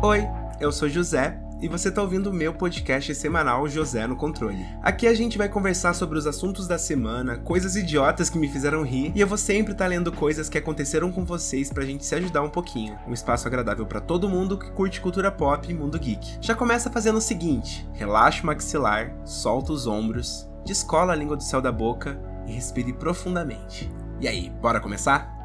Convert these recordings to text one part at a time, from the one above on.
Oi, eu sou José e você está ouvindo o meu podcast semanal José no Controle. Aqui a gente vai conversar sobre os assuntos da semana, coisas idiotas que me fizeram rir, e eu vou sempre estar tá lendo coisas que aconteceram com vocês pra gente se ajudar um pouquinho. Um espaço agradável para todo mundo que curte cultura pop e mundo geek. Já começa fazendo o seguinte: relaxa o maxilar, solta os ombros, descola a língua do céu da boca e respire profundamente. E aí, bora começar?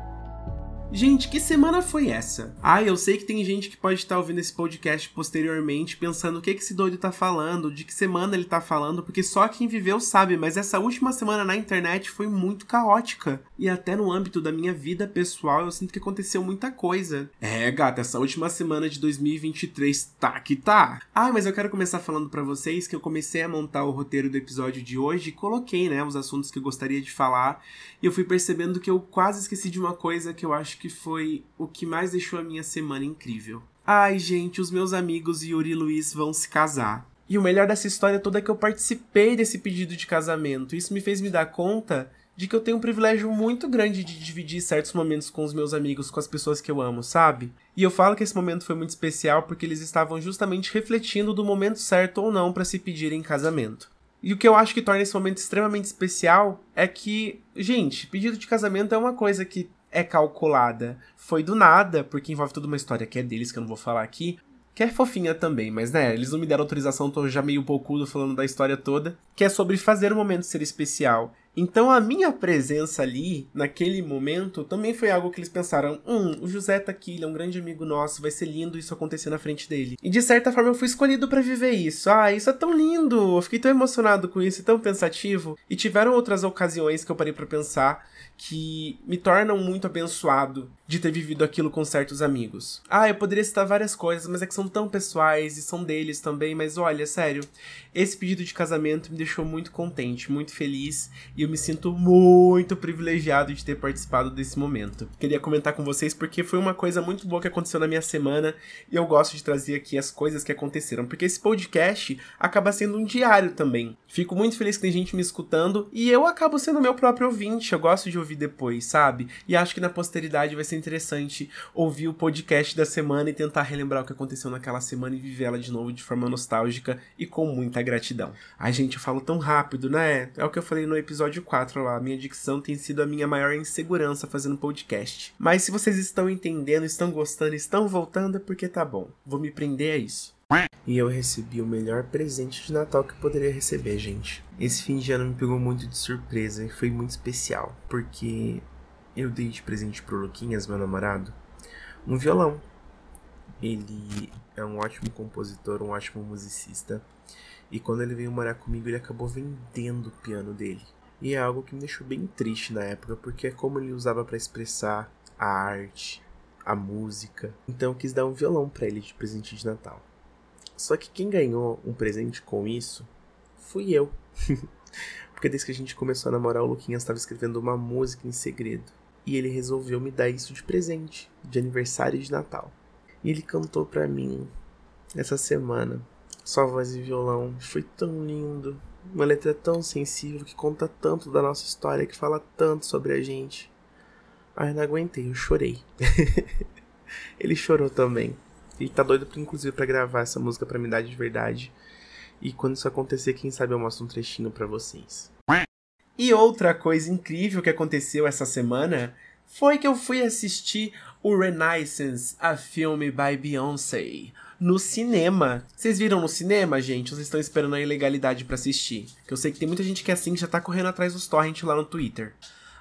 Gente, que semana foi essa? Ah, eu sei que tem gente que pode estar ouvindo esse podcast posteriormente pensando o que, que esse doido tá falando, de que semana ele tá falando, porque só quem viveu sabe, mas essa última semana na internet foi muito caótica. E até no âmbito da minha vida pessoal, eu sinto que aconteceu muita coisa. É, gata, essa última semana de 2023 tá que tá. Ah, mas eu quero começar falando para vocês que eu comecei a montar o roteiro do episódio de hoje e coloquei, né, os assuntos que eu gostaria de falar. E eu fui percebendo que eu quase esqueci de uma coisa que eu acho que foi o que mais deixou a minha semana incrível. Ai, gente, os meus amigos Yuri e Luiz vão se casar. E o melhor dessa história toda é que eu participei desse pedido de casamento. Isso me fez me dar conta de que eu tenho um privilégio muito grande de dividir certos momentos com os meus amigos, com as pessoas que eu amo, sabe? E eu falo que esse momento foi muito especial porque eles estavam justamente refletindo do momento certo ou não para se pedirem em casamento. E o que eu acho que torna esse momento extremamente especial é que, gente, pedido de casamento é uma coisa que é calculada. Foi do nada, porque envolve toda uma história que é deles, que eu não vou falar aqui. Que é fofinha também, mas né, eles não me deram autorização, tô já meio poucudo falando da história toda. Que é sobre fazer o momento ser especial. Então a minha presença ali, naquele momento, também foi algo que eles pensaram: hum, o José tá aqui, ele é um grande amigo nosso, vai ser lindo isso acontecer na frente dele. E de certa forma eu fui escolhido para viver isso. Ah, isso é tão lindo! Eu fiquei tão emocionado com isso, tão pensativo. E tiveram outras ocasiões que eu parei para pensar que me tornam muito abençoado de ter vivido aquilo com certos amigos. Ah, eu poderia citar várias coisas, mas é que são tão pessoais e são deles também, mas olha, sério, esse pedido de casamento me deixou muito contente, muito feliz e eu me sinto muito privilegiado de ter participado desse momento. Queria comentar com vocês porque foi uma coisa muito boa que aconteceu na minha semana e eu gosto de trazer aqui as coisas que aconteceram, porque esse podcast acaba sendo um diário também. Fico muito feliz que tem gente me escutando e eu acabo sendo meu próprio ouvinte, eu gosto de ouvir depois, sabe? E acho que na posteridade vai ser interessante ouvir o podcast da semana e tentar relembrar o que aconteceu naquela semana e viver ela de novo de forma nostálgica e com muita gratidão. Ai, gente, eu falo tão rápido, né? É o que eu falei no episódio episódio 4 lá. Minha dicção tem sido a minha maior insegurança fazendo podcast. Mas se vocês estão entendendo, estão gostando, estão voltando, é porque tá bom. Vou me prender a isso. E eu recebi o melhor presente de Natal que eu poderia receber, gente. Esse fim de ano me pegou muito de surpresa e foi muito especial, porque eu dei de presente pro Luquinhas, meu namorado, um violão. Ele é um ótimo compositor, um ótimo musicista. E quando ele veio morar comigo, ele acabou vendendo o piano dele. E é algo que me deixou bem triste na época, porque é como ele usava para expressar a arte, a música. Então eu quis dar um violão para ele de presente de Natal. Só que quem ganhou um presente com isso fui eu. porque desde que a gente começou a namorar, o Luquinhas estava escrevendo uma música em segredo. E ele resolveu me dar isso de presente, de aniversário de Natal. E ele cantou para mim essa semana. Sua voz e violão. Foi tão lindo. Uma letra tão sensível que conta tanto da nossa história, que fala tanto sobre a gente. Ai, não aguentei, eu chorei. ele chorou também. Ele tá doido, inclusive, para gravar essa música pra me dar de verdade. E quando isso acontecer, quem sabe eu mostro um trechinho para vocês. E outra coisa incrível que aconteceu essa semana foi que eu fui assistir o Renaissance, a filme by Beyoncé no cinema. Vocês viram no cinema, gente? Vocês estão esperando a ilegalidade para assistir? Que eu sei que tem muita gente que é assim que já tá correndo atrás dos torrents lá no Twitter.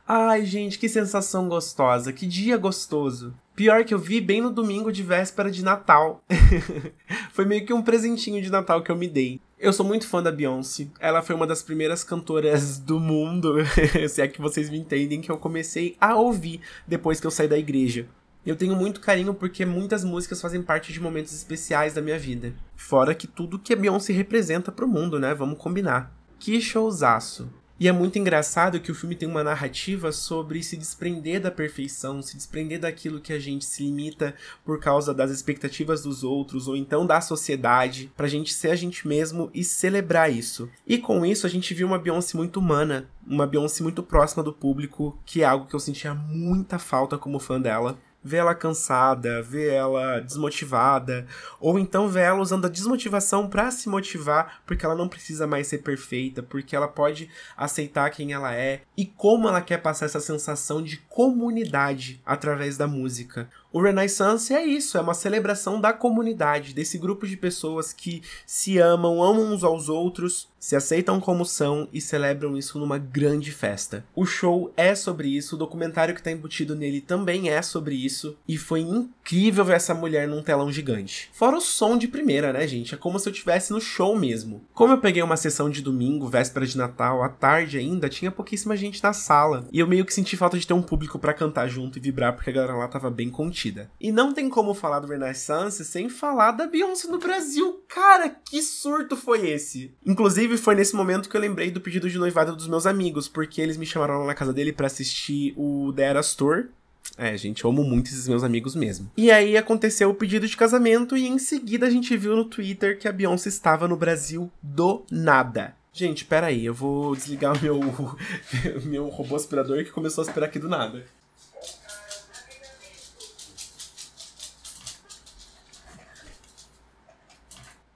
Ai, gente, que sensação gostosa, que dia gostoso. Pior que eu vi bem no domingo de véspera de Natal. foi meio que um presentinho de Natal que eu me dei. Eu sou muito fã da Beyoncé. Ela foi uma das primeiras cantoras do mundo, se é que vocês me entendem, que eu comecei a ouvir depois que eu saí da igreja. Eu tenho muito carinho porque muitas músicas fazem parte de momentos especiais da minha vida. Fora que tudo que a Beyoncé representa pro mundo, né? Vamos combinar. Que showzaço. E é muito engraçado que o filme tem uma narrativa sobre se desprender da perfeição, se desprender daquilo que a gente se limita por causa das expectativas dos outros ou então da sociedade, pra gente ser a gente mesmo e celebrar isso. E com isso a gente viu uma Beyoncé muito humana, uma Beyoncé muito próxima do público, que é algo que eu sentia muita falta como fã dela. Vê ela cansada, vê ela desmotivada, ou então vê ela usando a desmotivação para se motivar, porque ela não precisa mais ser perfeita, porque ela pode aceitar quem ela é e como ela quer passar essa sensação de comunidade através da música. O Renaissance é isso, é uma celebração da comunidade, desse grupo de pessoas que se amam, amam uns aos outros, se aceitam como são e celebram isso numa grande festa. O show é sobre isso, o documentário que está embutido nele também é sobre isso, e foi incrível ver essa mulher num telão gigante. Fora o som de primeira, né, gente? É como se eu estivesse no show mesmo. Como eu peguei uma sessão de domingo, véspera de Natal, à tarde ainda, tinha pouquíssima gente na sala, e eu meio que senti falta de ter um público para cantar junto e vibrar, porque a galera lá tava bem contida. E não tem como falar do Renaissance sem falar da Beyoncé no Brasil. Cara, que surto foi esse? Inclusive, foi nesse momento que eu lembrei do pedido de noivado dos meus amigos, porque eles me chamaram lá na casa dele para assistir o The Eras Tour, é, gente, amo muito esses meus amigos mesmo. E aí aconteceu o pedido de casamento e em seguida a gente viu no Twitter que a Beyoncé estava no Brasil do nada. Gente, pera aí, eu vou desligar o meu, meu robô aspirador que começou a aspirar aqui do nada.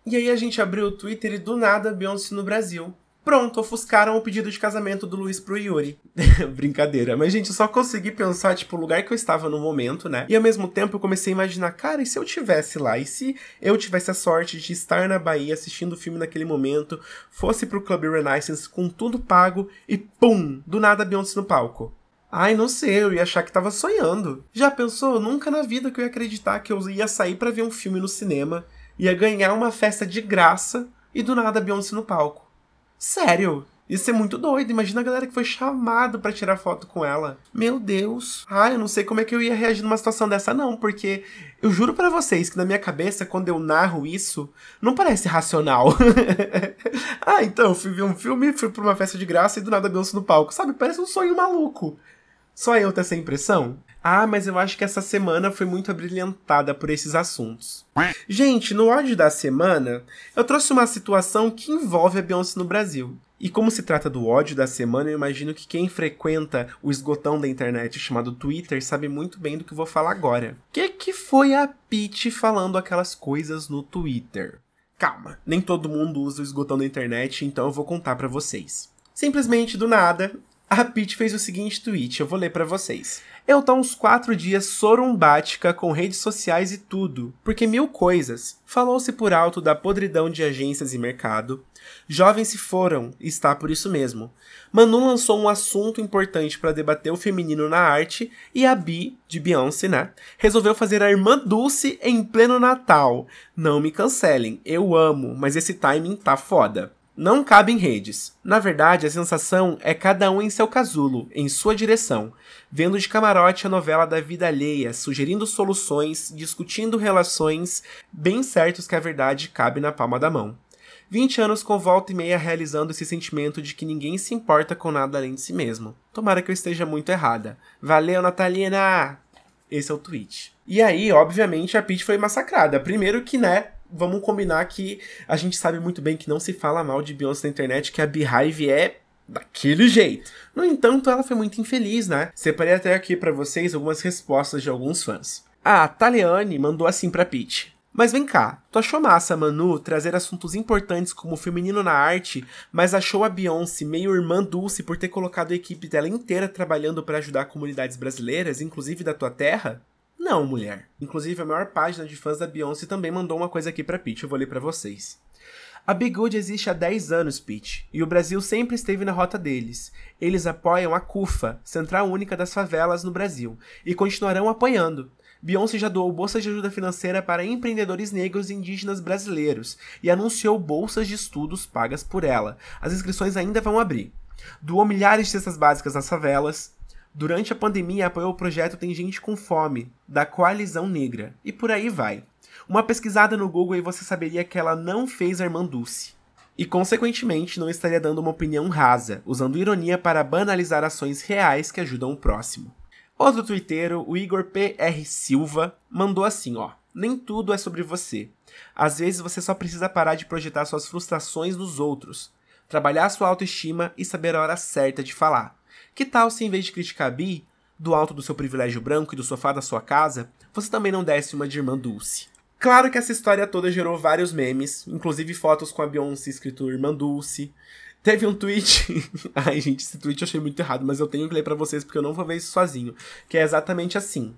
E aí a gente abriu o Twitter e do nada Beyoncé no Brasil. Pronto, ofuscaram o pedido de casamento do Luiz pro Yuri. Brincadeira. Mas, gente, eu só consegui pensar, tipo, o lugar que eu estava no momento, né? E ao mesmo tempo eu comecei a imaginar, cara, e se eu tivesse lá? E se eu tivesse a sorte de estar na Bahia assistindo o filme naquele momento, fosse pro Club Renaissance com tudo pago e pum! Do nada Beyoncé no palco. Ai, não sei, eu ia achar que tava sonhando. Já pensou? Nunca na vida que eu ia acreditar que eu ia sair para ver um filme no cinema ia ganhar uma festa de graça e do nada Beyoncé no palco. Sério, isso é muito doido. Imagina a galera que foi chamado para tirar foto com ela. Meu Deus. Ah, eu não sei como é que eu ia reagir numa situação dessa, não, porque eu juro para vocês que na minha cabeça, quando eu narro isso, não parece racional. ah, então, fui ver um filme, fui pra uma festa de graça e do nada Beyoncé no palco. Sabe? Parece um sonho maluco. Só eu ter essa impressão? Ah, mas eu acho que essa semana foi muito abrilhantada por esses assuntos. Gente, no ódio da semana, eu trouxe uma situação que envolve a Beyoncé no Brasil. E como se trata do ódio da semana, eu imagino que quem frequenta o esgotão da internet chamado Twitter sabe muito bem do que eu vou falar agora. O que, que foi a Pete falando aquelas coisas no Twitter? Calma, nem todo mundo usa o esgotão da internet, então eu vou contar para vocês. Simplesmente do nada, a Pete fez o seguinte tweet, eu vou ler para vocês. Eu tô uns quatro dias sorumbática com redes sociais e tudo, porque mil coisas. Falou-se por alto da podridão de agências e mercado. Jovens se foram, está por isso mesmo. Manu lançou um assunto importante para debater o feminino na arte e a Bi, de Beyoncé, né, resolveu fazer a irmã Dulce em pleno Natal. Não me cancelem, eu amo, mas esse timing tá foda não cabe em redes. Na verdade, a sensação é cada um em seu casulo, em sua direção, vendo de camarote a novela da vida alheia, sugerindo soluções, discutindo relações, bem certos que a verdade cabe na palma da mão. 20 anos com volta e meia realizando esse sentimento de que ninguém se importa com nada além de si mesmo. Tomara que eu esteja muito errada. Valeu, Natalina! Esse é o tweet. E aí, obviamente, a Peach foi massacrada. Primeiro que, né, vamos combinar que a gente sabe muito bem que não se fala mal de Beyoncé na internet, que a Beehive é daquele jeito. No entanto, ela foi muito infeliz, né? Separei até aqui para vocês algumas respostas de alguns fãs. A Taliane mandou assim pra Pete. Mas vem cá, tu achou massa, Manu, trazer assuntos importantes como o feminino na arte, mas achou a Beyoncé meio irmã Dulce por ter colocado a equipe dela inteira trabalhando para ajudar comunidades brasileiras, inclusive da tua terra? Não, mulher. Inclusive, a maior página de fãs da Beyoncé também mandou uma coisa aqui pra Peach, eu vou ler pra vocês. A Good existe há 10 anos, Peach, e o Brasil sempre esteve na rota deles. Eles apoiam a CUFA, Central Única das Favelas no Brasil, e continuarão apoiando. Beyoncé já doou bolsas de ajuda financeira para empreendedores negros e indígenas brasileiros e anunciou bolsas de estudos pagas por ela. As inscrições ainda vão abrir. Doou milhares de cestas básicas nas favelas, Durante a pandemia, apoiou o projeto Tem Gente com Fome, da Coalizão Negra. E por aí vai. Uma pesquisada no Google e você saberia que ela não fez a irmã Dulce. E, consequentemente, não estaria dando uma opinião rasa, usando ironia para banalizar ações reais que ajudam o próximo. Outro twitteiro, o Igor PR Silva, mandou assim, ó. Nem tudo é sobre você. Às vezes você só precisa parar de projetar suas frustrações nos outros, trabalhar sua autoestima e saber a hora certa de falar. Que tal se em vez de criticar a Bi, do alto do seu privilégio branco e do sofá da sua casa, você também não desse uma de irmã Dulce. Claro que essa história toda gerou vários memes, inclusive fotos com a Beyoncé escrito Irmã Dulce. Teve um tweet. Ai, gente, esse tweet eu achei muito errado, mas eu tenho que ler para vocês porque eu não vou ver isso sozinho. Que é exatamente assim.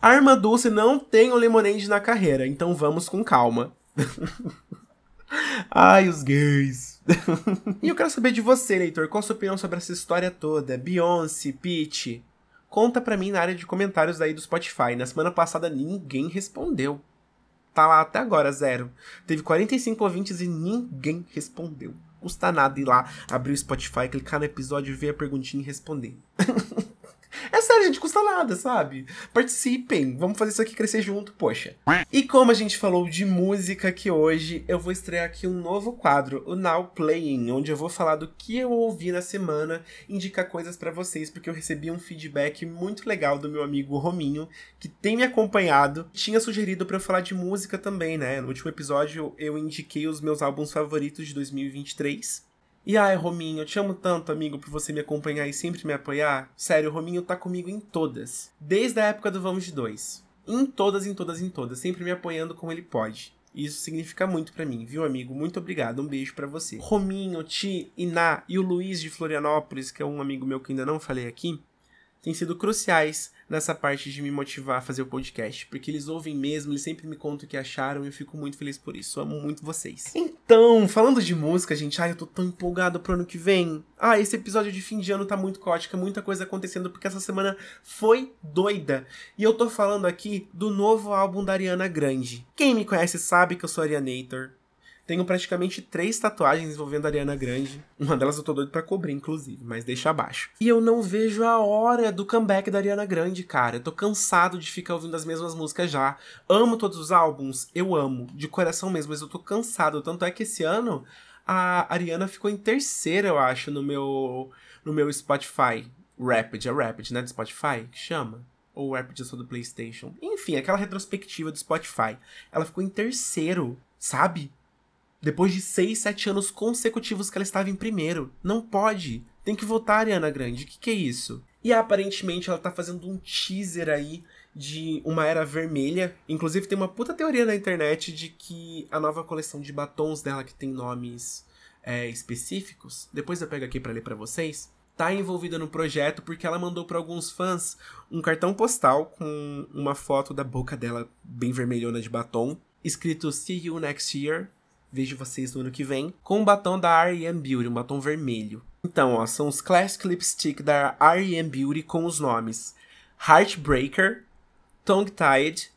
A Irmã Dulce não tem o Lemonade na carreira, então vamos com calma. Ai, os gays. e eu quero saber de você, leitor, qual a sua opinião sobre essa história toda? Beyoncé, Peach? Conta pra mim na área de comentários aí do Spotify. Na semana passada ninguém respondeu. Tá lá até agora, zero. Teve 45 ouvintes e ninguém respondeu. Custa nada ir lá, abrir o Spotify, clicar no episódio, ver a perguntinha e responder. Sério, gente, custa nada, sabe? Participem, vamos fazer isso aqui crescer junto, poxa. E como a gente falou de música aqui hoje, eu vou estrear aqui um novo quadro, o Now Playing, onde eu vou falar do que eu ouvi na semana, indicar coisas para vocês, porque eu recebi um feedback muito legal do meu amigo Rominho, que tem me acompanhado, tinha sugerido para eu falar de música também, né? No último episódio eu indiquei os meus álbuns favoritos de 2023. E ai, Rominho, eu te amo tanto, amigo, por você me acompanhar e sempre me apoiar. Sério, o Rominho tá comigo em todas. Desde a época do Vamos de Dois. Em todas, em todas, em todas. Sempre me apoiando como ele pode. Isso significa muito para mim, viu, amigo? Muito obrigado. Um beijo para você. Rominho, Ti, Iná e o Luiz de Florianópolis, que é um amigo meu que ainda não falei aqui, têm sido cruciais nessa parte de me motivar a fazer o podcast, porque eles ouvem mesmo, eles sempre me contam o que acharam e eu fico muito feliz por isso. amo muito vocês. Então, falando de música, gente, ai, eu tô tão empolgado pro ano que vem. Ah, esse episódio de fim de ano tá muito caótico, muita coisa acontecendo porque essa semana foi doida. E eu tô falando aqui do novo álbum da Ariana Grande. Quem me conhece sabe que eu sou Arianator. Tenho praticamente três tatuagens envolvendo a Ariana Grande. Uma delas eu tô doido pra cobrir, inclusive, mas deixa abaixo. E eu não vejo a hora do comeback da Ariana Grande, cara. Eu tô cansado de ficar ouvindo as mesmas músicas já. Amo todos os álbuns, eu amo, de coração mesmo, mas eu tô cansado. Tanto é que esse ano a Ariana ficou em terceira, eu acho, no meu, no meu Spotify. Rapid, é Rapid, né? Do Spotify, que chama ou Rapid só do PlayStation. Enfim, aquela retrospectiva do Spotify. Ela ficou em terceiro, sabe? Depois de 6, 7 anos consecutivos que ela estava em primeiro. Não pode. Tem que votar, Ariana Grande. O que, que é isso? E aparentemente ela tá fazendo um teaser aí de uma era vermelha. Inclusive tem uma puta teoria na internet de que a nova coleção de batons dela, que tem nomes é, específicos, depois eu pego aqui para ler para vocês, tá envolvida no projeto porque ela mandou para alguns fãs um cartão postal com uma foto da boca dela bem vermelhona de batom, escrito See You Next Year, Vejo vocês no ano que vem. Com o batom da R.E.M. Beauty, um batom vermelho. Então, ó, são os Classic Lipstick da R.E.M. Beauty com os nomes Heartbreaker, Tongue Tied,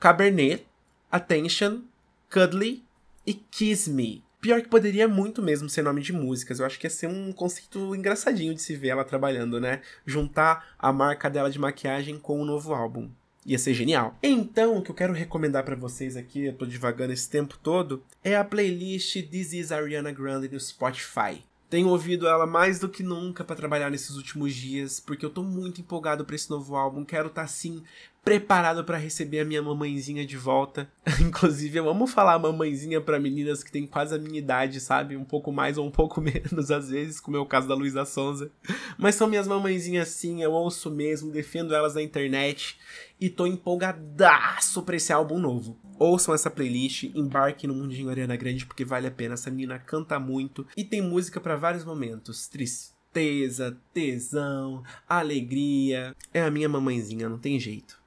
Cabernet, Attention, Cuddly e Kiss Me. Pior que poderia muito mesmo ser nome de músicas. Eu acho que ia ser um conceito engraçadinho de se ver ela trabalhando, né? Juntar a marca dela de maquiagem com o novo álbum. Ia ser genial. Então, o que eu quero recomendar para vocês aqui, eu tô divagando esse tempo todo, é a playlist This is Ariana Grande no Spotify. Tenho ouvido ela mais do que nunca para trabalhar nesses últimos dias, porque eu tô muito empolgado para esse novo álbum. Quero estar tá, assim preparado para receber a minha mamãezinha de volta. Inclusive, eu amo falar mamãezinha para meninas que têm quase a minha idade, sabe? Um pouco mais ou um pouco menos às vezes, como é o caso da Luísa Sonza. Mas são minhas mamãezinhas sim, eu ouço mesmo, defendo elas na internet e tô empolgadaço pra esse álbum novo. Ouçam essa playlist, embarquem no Mundinho Ariana Grande porque vale a pena. Essa menina canta muito e tem música para vários momentos. Tristeza, tesão, alegria. É a minha mamãezinha, não tem jeito.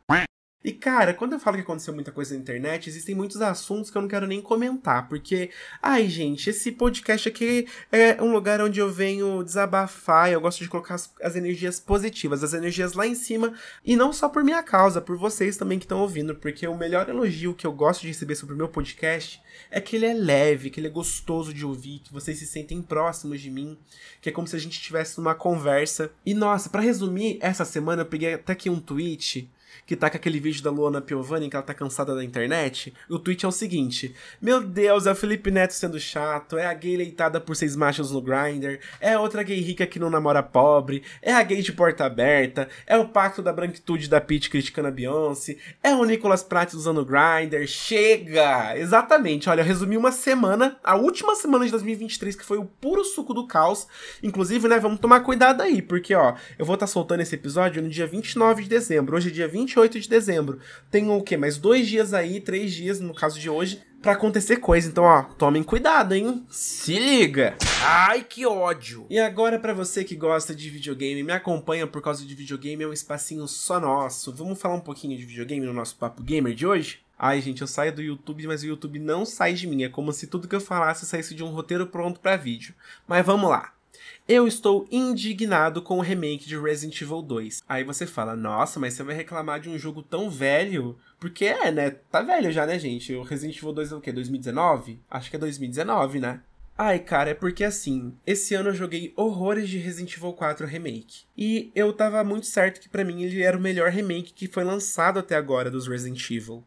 E cara, quando eu falo que aconteceu muita coisa na internet, existem muitos assuntos que eu não quero nem comentar, porque, ai gente, esse podcast aqui é um lugar onde eu venho desabafar, eu gosto de colocar as, as energias positivas, as energias lá em cima, e não só por minha causa, por vocês também que estão ouvindo, porque o melhor elogio que eu gosto de receber sobre o meu podcast é que ele é leve, que ele é gostoso de ouvir, que vocês se sentem próximos de mim, que é como se a gente estivesse numa conversa. E nossa, para resumir, essa semana eu peguei até aqui um tweet que tá com aquele vídeo da Luana Piovani, que ela tá cansada da internet. O tweet é o seguinte: Meu Deus, é o Felipe Neto sendo chato, é a gay leitada por seis machos no grinder, é outra gay rica que não namora pobre, é a gay de porta aberta, é o pacto da branquitude da Pete criticando a Beyoncé, é o Nicolas Pratt usando o grinder. Chega! Exatamente, olha, eu resumi uma semana, a última semana de 2023, que foi o puro suco do caos. Inclusive, né, vamos tomar cuidado aí, porque ó, eu vou estar tá soltando esse episódio no dia 29 de dezembro, hoje é dia 28 28 de dezembro. Tem o quê? Mais dois dias aí, três dias, no caso de hoje, para acontecer coisa. Então, ó, tomem cuidado, hein? Se liga! Ai, que ódio! E agora, para você que gosta de videogame, me acompanha por causa de videogame, é um espacinho só nosso. Vamos falar um pouquinho de videogame no nosso Papo Gamer de hoje? Ai, gente, eu saio do YouTube, mas o YouTube não sai de mim. É como se tudo que eu falasse saísse de um roteiro pronto para vídeo. Mas vamos lá. Eu estou indignado com o remake de Resident Evil 2. Aí você fala, nossa, mas você vai reclamar de um jogo tão velho? Porque é, né? Tá velho já, né, gente? O Resident Evil 2 é o quê? 2019? Acho que é 2019, né? Ai, cara, é porque assim, esse ano eu joguei horrores de Resident Evil 4 Remake. E eu tava muito certo que para mim ele era o melhor remake que foi lançado até agora dos Resident Evil.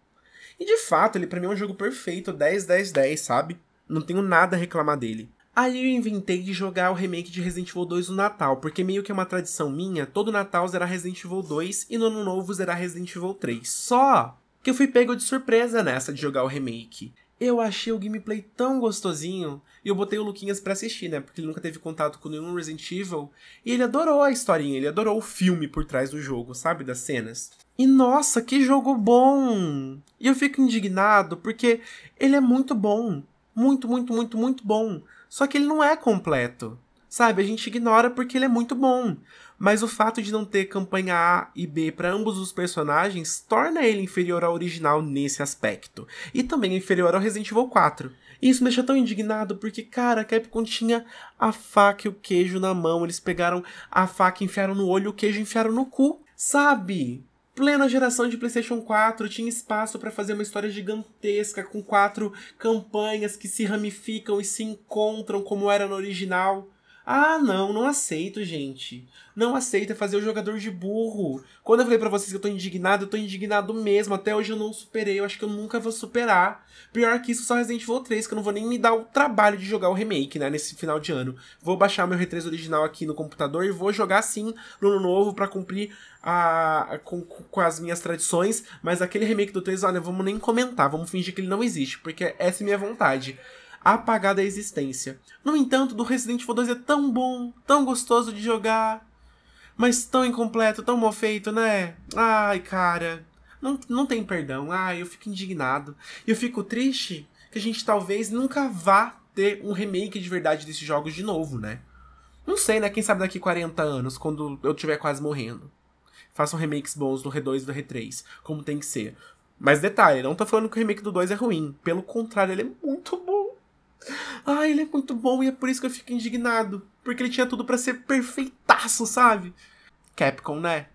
E de fato, ele para mim é um jogo perfeito, 10 10 10, sabe? Não tenho nada a reclamar dele. Aí eu inventei de jogar o remake de Resident Evil 2 no Natal, porque meio que é uma tradição minha, todo Natal zerar Resident Evil 2 e no Ano Novo zerar Resident Evil 3. Só que eu fui pego de surpresa nessa de jogar o remake. Eu achei o gameplay tão gostosinho, e eu botei o Luquinhas pra assistir, né, porque ele nunca teve contato com nenhum Resident Evil, e ele adorou a historinha, ele adorou o filme por trás do jogo, sabe, das cenas. E nossa, que jogo bom! E eu fico indignado porque ele é muito bom. Muito, muito, muito, muito bom. Só que ele não é completo. Sabe, a gente ignora porque ele é muito bom. Mas o fato de não ter campanha A e B para ambos os personagens torna ele inferior ao original nesse aspecto. E também inferior ao Resident Evil 4. E isso me deixa tão indignado porque, cara, a Capcom tinha a faca e o queijo na mão. Eles pegaram a faca, enfiaram no olho, o queijo enfiaram no cu. Sabe? Plena geração de PlayStation 4, tinha espaço para fazer uma história gigantesca com quatro campanhas que se ramificam e se encontram como era no original. Ah, não, não aceito, gente. Não aceito fazer o jogador de burro. Quando eu falei para vocês que eu tô indignado, eu tô indignado mesmo. Até hoje eu não superei, eu acho que eu nunca vou superar. Pior que isso, só Resident Evil 3, que eu não vou nem me dar o trabalho de jogar o remake, né, nesse final de ano. Vou baixar meu R3 original aqui no computador e vou jogar sim no ano novo para cumprir a, com, com as minhas tradições. Mas aquele remake do 3, olha, vamos nem comentar, vamos fingir que ele não existe, porque essa é minha vontade apagada a existência. No entanto, do Resident Evil 2 é tão bom, tão gostoso de jogar, mas tão incompleto, tão mal feito, né? Ai, cara, não, não tem perdão. Ai, eu fico indignado. Eu fico triste que a gente talvez nunca vá ter um remake de verdade desses jogos de novo, né? Não sei, né? Quem sabe daqui 40 anos, quando eu estiver quase morrendo. Façam remakes bons do R2 e do R3, como tem que ser. Mas detalhe, não tô falando que o remake do 2 é ruim. Pelo contrário, ele é muito bom. Ai, ele é muito bom e é por isso que eu fico indignado. Porque ele tinha tudo para ser perfeitaço, sabe? Capcom, né?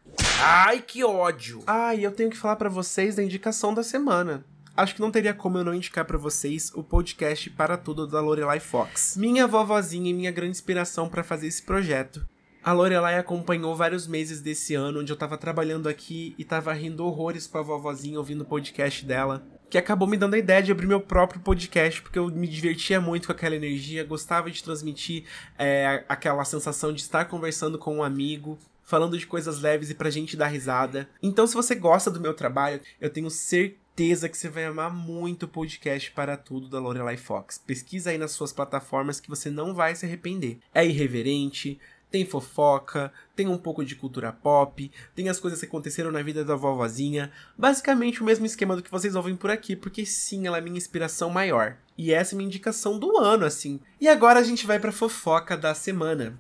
Ai, que ódio! Ai, eu tenho que falar para vocês da indicação da semana. Acho que não teria como eu não indicar para vocês o podcast Para Tudo da Lorelai Fox. Minha vovozinha e minha grande inspiração para fazer esse projeto. A Lorelai acompanhou vários meses desse ano onde eu tava trabalhando aqui e tava rindo horrores com a vovozinha ouvindo o podcast dela que acabou me dando a ideia de abrir meu próprio podcast, porque eu me divertia muito com aquela energia, gostava de transmitir é, aquela sensação de estar conversando com um amigo, falando de coisas leves e pra gente dar risada. Então, se você gosta do meu trabalho, eu tenho certeza que você vai amar muito o podcast para tudo da Lorelai Fox. Pesquisa aí nas suas plataformas que você não vai se arrepender. É irreverente, tem fofoca, tem um pouco de cultura pop, tem as coisas que aconteceram na vida da vovozinha. Basicamente o mesmo esquema do que vocês ouvem por aqui, porque sim, ela é minha inspiração maior. E essa é minha indicação do ano, assim. E agora a gente vai pra fofoca da semana.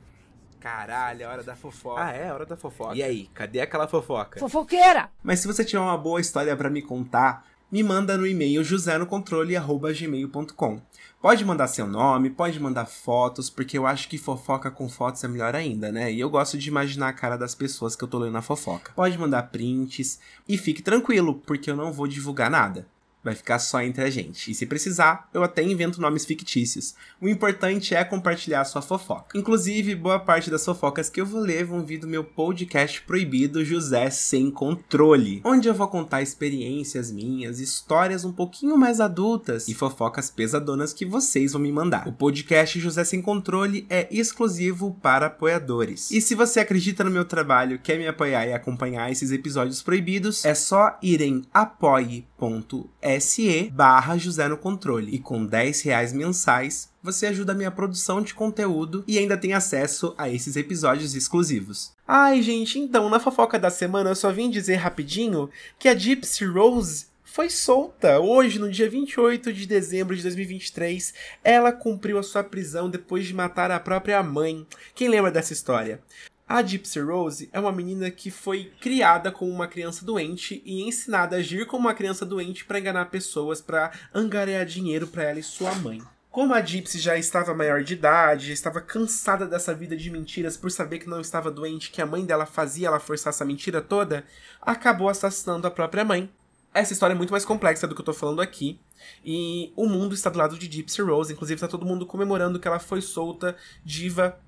Caralho, é hora da fofoca. Ah, é, hora da fofoca. E aí, cadê aquela fofoca? Fofoqueira! Mas se você tiver uma boa história para me contar, me manda no e-mail josenocontrole.gmail.com. Pode mandar seu nome, pode mandar fotos, porque eu acho que fofoca com fotos é melhor ainda, né? E eu gosto de imaginar a cara das pessoas que eu tô lendo na fofoca. Pode mandar prints e fique tranquilo, porque eu não vou divulgar nada. Vai ficar só entre a gente. E se precisar, eu até invento nomes fictícios. O importante é compartilhar sua fofoca. Inclusive, boa parte das fofocas que eu vou ler vão vir do meu podcast proibido José Sem Controle, onde eu vou contar experiências minhas, histórias um pouquinho mais adultas e fofocas pesadonas que vocês vão me mandar. O podcast José Sem Controle é exclusivo para apoiadores. E se você acredita no meu trabalho, quer me apoiar e acompanhar esses episódios proibidos, é só ir em apoie.se se barra José no Controle. E com 10 reais mensais, você ajuda a minha produção de conteúdo e ainda tem acesso a esses episódios exclusivos. Ai, gente, então, na fofoca da semana eu só vim dizer rapidinho que a Gypsy Rose foi solta. Hoje, no dia 28 de dezembro de 2023, ela cumpriu a sua prisão depois de matar a própria mãe. Quem lembra dessa história? A Gypsy Rose é uma menina que foi criada como uma criança doente e ensinada a agir como uma criança doente para enganar pessoas, para angariar dinheiro para ela e sua mãe. Como a Gypsy já estava maior de idade, já estava cansada dessa vida de mentiras por saber que não estava doente, que a mãe dela fazia ela forçar essa mentira toda, acabou assassinando a própria mãe. Essa história é muito mais complexa do que eu tô falando aqui. E o mundo está do lado de Gypsy Rose. Inclusive, está todo mundo comemorando que ela foi solta, diva,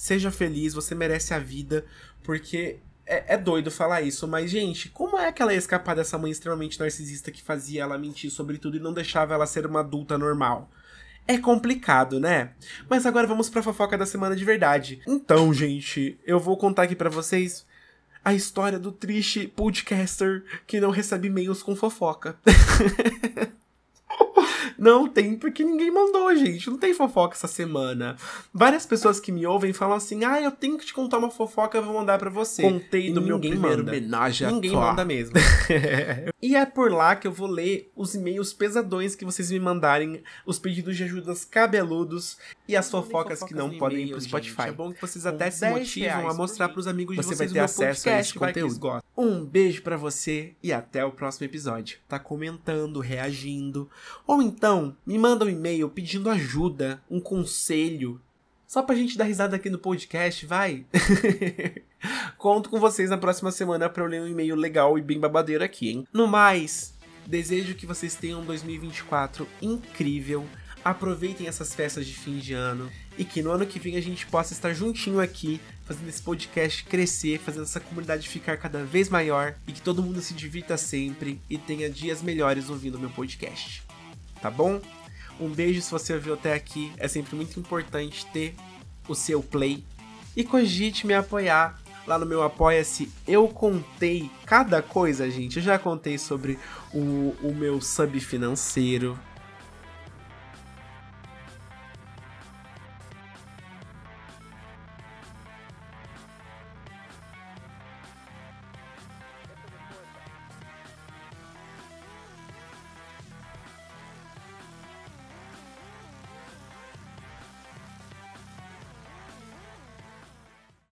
seja feliz, você merece a vida, porque é, é, doido falar isso, mas, gente, como é que ela ia escapar dessa mãe extremamente narcisista que fazia ela mentir sobre tudo e não deixava ela ser uma adulta normal? É complicado, né? Mas agora vamos pra fofoca da semana de verdade. Então, gente, eu vou contar aqui para vocês a história do triste podcaster que não recebe e-mails com fofoca. Não tem, porque ninguém mandou, gente. Não tem fofoca essa semana. Várias pessoas que me ouvem falam assim: ah, eu tenho que te contar uma fofoca, eu vou mandar para você. Contei do meu primeiro manda. homenagem a Ninguém manda mesmo. e é por lá que eu vou ler os e-mails pesadões que vocês me mandarem, os pedidos de ajudas cabeludos e as fofocas, que não podem ir pro Spotify. É bom que vocês até se motivam a mostrar pros amigos de você vocês vai ter acesso a esse conteúdo. Um beijo para você e até o próximo episódio. Tá comentando, reagindo. Ou então, me manda um e-mail pedindo ajuda, um conselho. Só pra gente dar risada aqui no podcast, vai? Conto com vocês na próxima semana pra eu ler um e-mail legal e bem babadeiro aqui, hein? No mais, desejo que vocês tenham um 2024 incrível. Aproveitem essas festas de fim de ano e que no ano que vem a gente possa estar juntinho aqui, fazendo esse podcast crescer, fazendo essa comunidade ficar cada vez maior e que todo mundo se divirta sempre e tenha dias melhores ouvindo meu podcast. Tá bom? Um beijo se você ouviu até aqui, é sempre muito importante ter o seu play e cogite me apoiar lá no meu Apoia-se. Eu contei cada coisa, gente. Eu já contei sobre o, o meu sub financeiro,